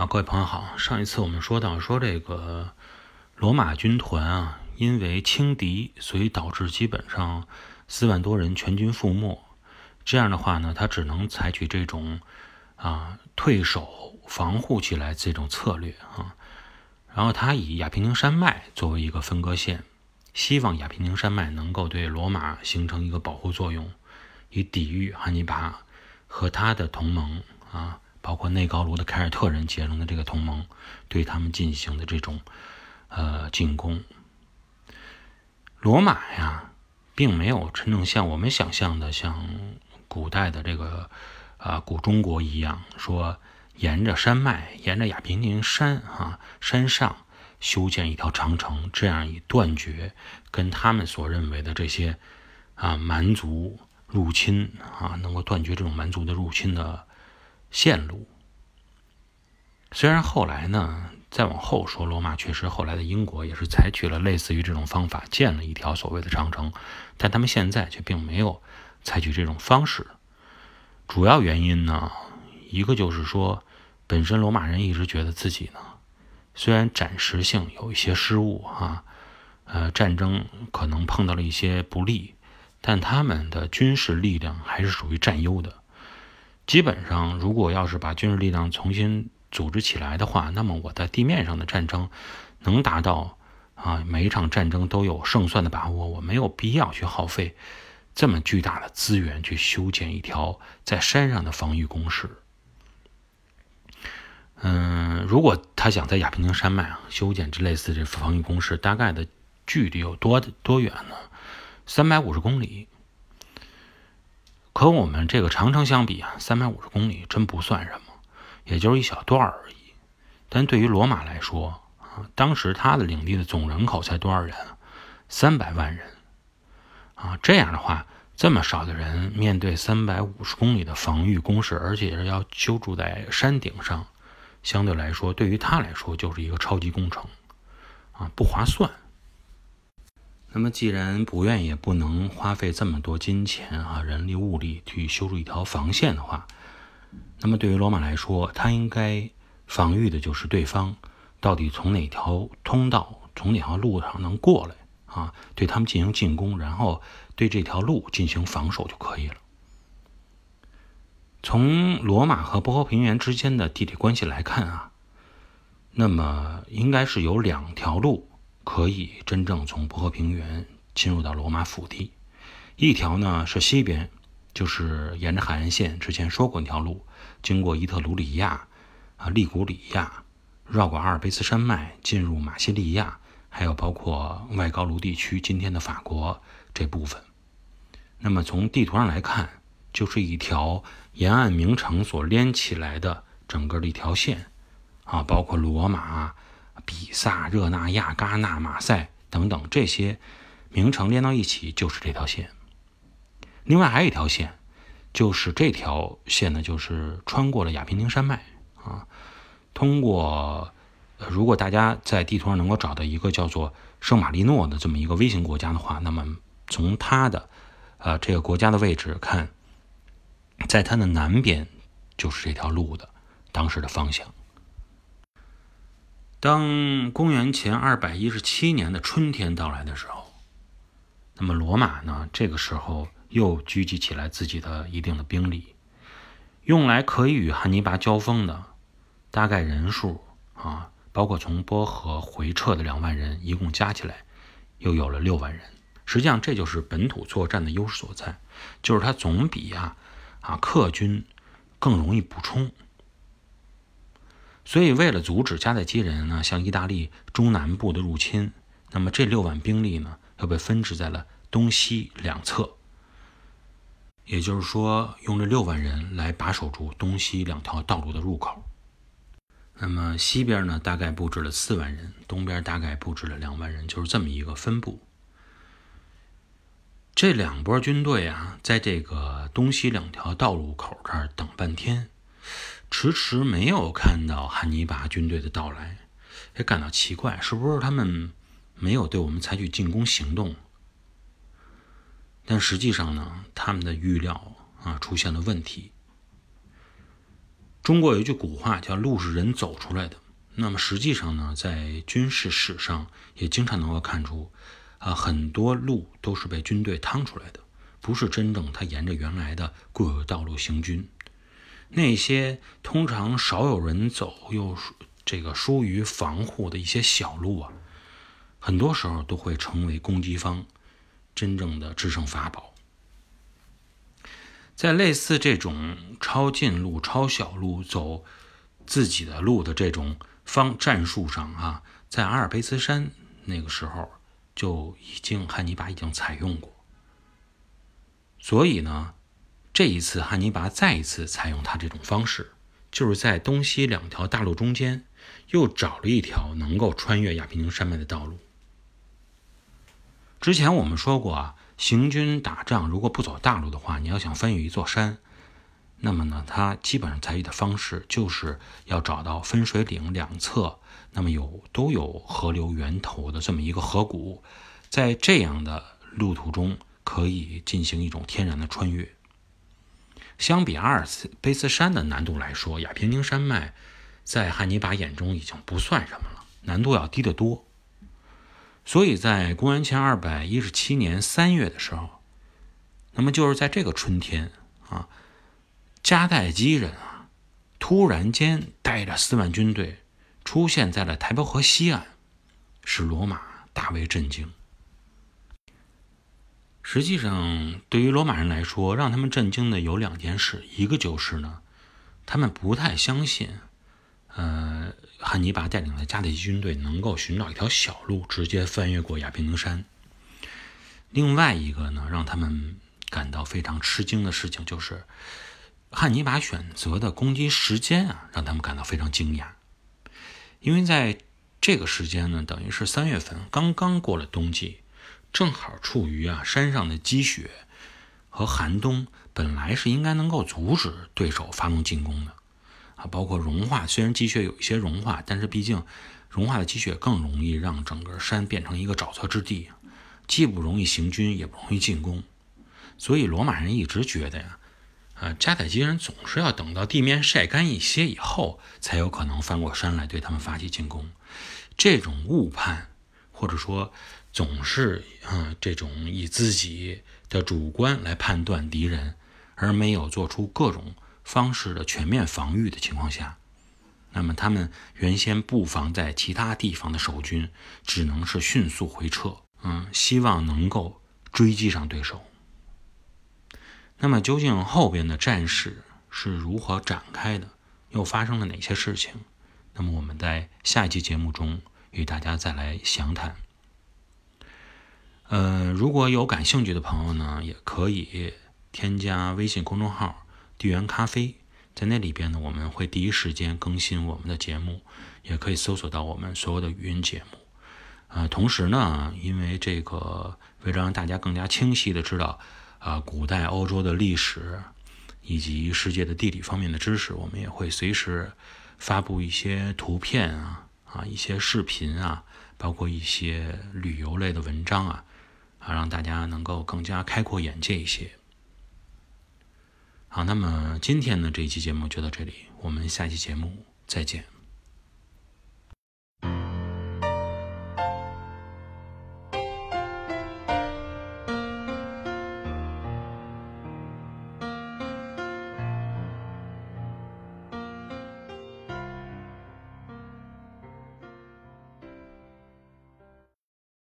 啊，各位朋友好。上一次我们说到，说这个罗马军团啊，因为轻敌，所以导致基本上四万多人全军覆没。这样的话呢，他只能采取这种啊退守、防护起来这种策略啊。然后他以亚平宁山脉作为一个分割线，希望亚平宁山脉能够对罗马形成一个保护作用，以抵御汉尼拔和他的同盟啊。包括内高卢的凯尔特人结成的这个同盟，对他们进行的这种呃进攻。罗马呀，并没有真正像我们想象的，像古代的这个啊古中国一样，说沿着山脉，沿着亚平宁山啊山上修建一条长城，这样以断绝跟他们所认为的这些啊蛮族入侵啊，能够断绝这种蛮族的入侵的。线路。虽然后来呢，再往后说，罗马确实后来的英国也是采取了类似于这种方法，建了一条所谓的长城，但他们现在却并没有采取这种方式。主要原因呢，一个就是说，本身罗马人一直觉得自己呢，虽然暂时性有一些失误啊，呃，战争可能碰到了一些不利，但他们的军事力量还是属于占优的。基本上，如果要是把军事力量重新组织起来的话，那么我在地面上的战争能达到啊每一场战争都有胜算的把握，我没有必要去耗费这么巨大的资源去修建一条在山上的防御工事。嗯，如果他想在亚平宁山脉啊修建这类似这防御工事，大概的距离有多多远呢？三百五十公里。可我们这个长城相比啊，三百五十公里真不算什么，也就是一小段而已。但对于罗马来说啊，当时他的领地的总人口才多少人？三百万人啊！这样的话，这么少的人面对三百五十公里的防御工事，而且是要修筑在山顶上，相对来说，对于他来说就是一个超级工程啊，不划算。那么，既然不愿意也不能花费这么多金钱啊、人力物力去修筑一条防线的话，那么对于罗马来说，他应该防御的就是对方到底从哪条通道、从哪条路上能过来啊，对他们进行进攻，然后对这条路进行防守就可以了。从罗马和波河平原之间的地理关系来看啊，那么应该是有两条路。可以真正从波河平原进入到罗马腹地，一条呢是西边，就是沿着海岸线之前说过那条路，经过伊特鲁里亚、啊利古里亚，绕过阿尔卑斯山脉进入马西利亚，还有包括外高卢地区今天的法国这部分。那么从地图上来看，就是一条沿岸名城所连起来的整个的一条线，啊，包括罗马。比萨、热那亚、戛纳、马赛等等这些名城连到一起就是这条线。另外还有一条线，就是这条线呢，就是穿过了亚平宁山脉啊。通过，如果大家在地图上能够找到一个叫做圣马力诺的这么一个微型国家的话，那么从它的呃这个国家的位置看，在它的南边就是这条路的当时的方向。当公元前二百一十七年的春天到来的时候，那么罗马呢？这个时候又聚集起来自己的一定的兵力，用来可以与汉尼拔交锋的大概人数啊，包括从波河回撤的两万人，一共加起来又有了六万人。实际上，这就是本土作战的优势所在，就是它总比啊啊客军更容易补充。所以，为了阻止迦太基人呢向意大利中南部的入侵，那么这六万兵力呢要被分置在了东西两侧。也就是说，用这六万人来把守住东西两条道路的入口。那么西边呢，大概布置了四万人，东边大概布置了两万人，就是这么一个分布。这两波军队啊，在这个东西两条道路口这儿等半天。迟迟没有看到汉尼拔军队的到来，也感到奇怪，是不是他们没有对我们采取进攻行动？但实际上呢，他们的预料啊出现了问题。中国有一句古话叫“路是人走出来的”，那么实际上呢，在军事史上也经常能够看出，啊，很多路都是被军队趟出来的，不是真正他沿着原来的固有道路行军。那些通常少有人走又这个疏于防护的一些小路啊，很多时候都会成为攻击方真正的制胜法宝。在类似这种抄近路、抄小路、走自己的路的这种方战术上啊，在阿尔卑斯山那个时候就已经汉尼拔已经采用过，所以呢。这一次，汉尼拔再一次采用他这种方式，就是在东西两条大路中间，又找了一条能够穿越亚平宁山脉的道路。之前我们说过啊，行军打仗如果不走大路的话，你要想翻越一座山，那么呢，他基本上采取的方式就是要找到分水岭两侧，那么有都有河流源头的这么一个河谷，在这样的路途中可以进行一种天然的穿越。相比阿尔卑斯山的难度来说，亚平宁山脉在汉尼拔眼中已经不算什么了，难度要低得多。所以在公元前二百一十七年三月的时候，那么就是在这个春天啊，迦太基人啊，突然间带着四万军队出现在了台伯河西岸，使罗马大为震惊。实际上，对于罗马人来说，让他们震惊的有两件事。一个就是呢，他们不太相信，呃，汉尼拔带领的迦太基军队能够寻找一条小路，直接翻越过亚平宁山。另外一个呢，让他们感到非常吃惊的事情，就是汉尼拔选择的攻击时间啊，让他们感到非常惊讶。因为在这个时间呢，等于是三月份，刚刚过了冬季。正好处于啊山上的积雪和寒冬，本来是应该能够阻止对手发动进攻的啊，包括融化。虽然积雪有一些融化，但是毕竟融化的积雪更容易让整个山变成一个沼泽之地，既不容易行军，也不容易进攻。所以罗马人一直觉得呀，啊迦太基人总是要等到地面晒干一些以后，才有可能翻过山来对他们发起进攻。这种误判，或者说。总是啊，这种以自己的主观来判断敌人，而没有做出各种方式的全面防御的情况下，那么他们原先布防在其他地方的守军，只能是迅速回撤，嗯，希望能够追击上对手。那么究竟后边的战事是如何展开的，又发生了哪些事情？那么我们在下一期节目中与大家再来详谈。呃，如果有感兴趣的朋友呢，也可以添加微信公众号“地缘咖啡”，在那里边呢，我们会第一时间更新我们的节目，也可以搜索到我们所有的语音节目。呃，同时呢，因为这个为了让大家更加清晰的知道啊，古代欧洲的历史以及世界的地理方面的知识，我们也会随时发布一些图片啊啊，一些视频啊，包括一些旅游类的文章啊。啊，让大家能够更加开阔眼界一些。好，那么今天的这一期节目就到这里，我们下期节目再见。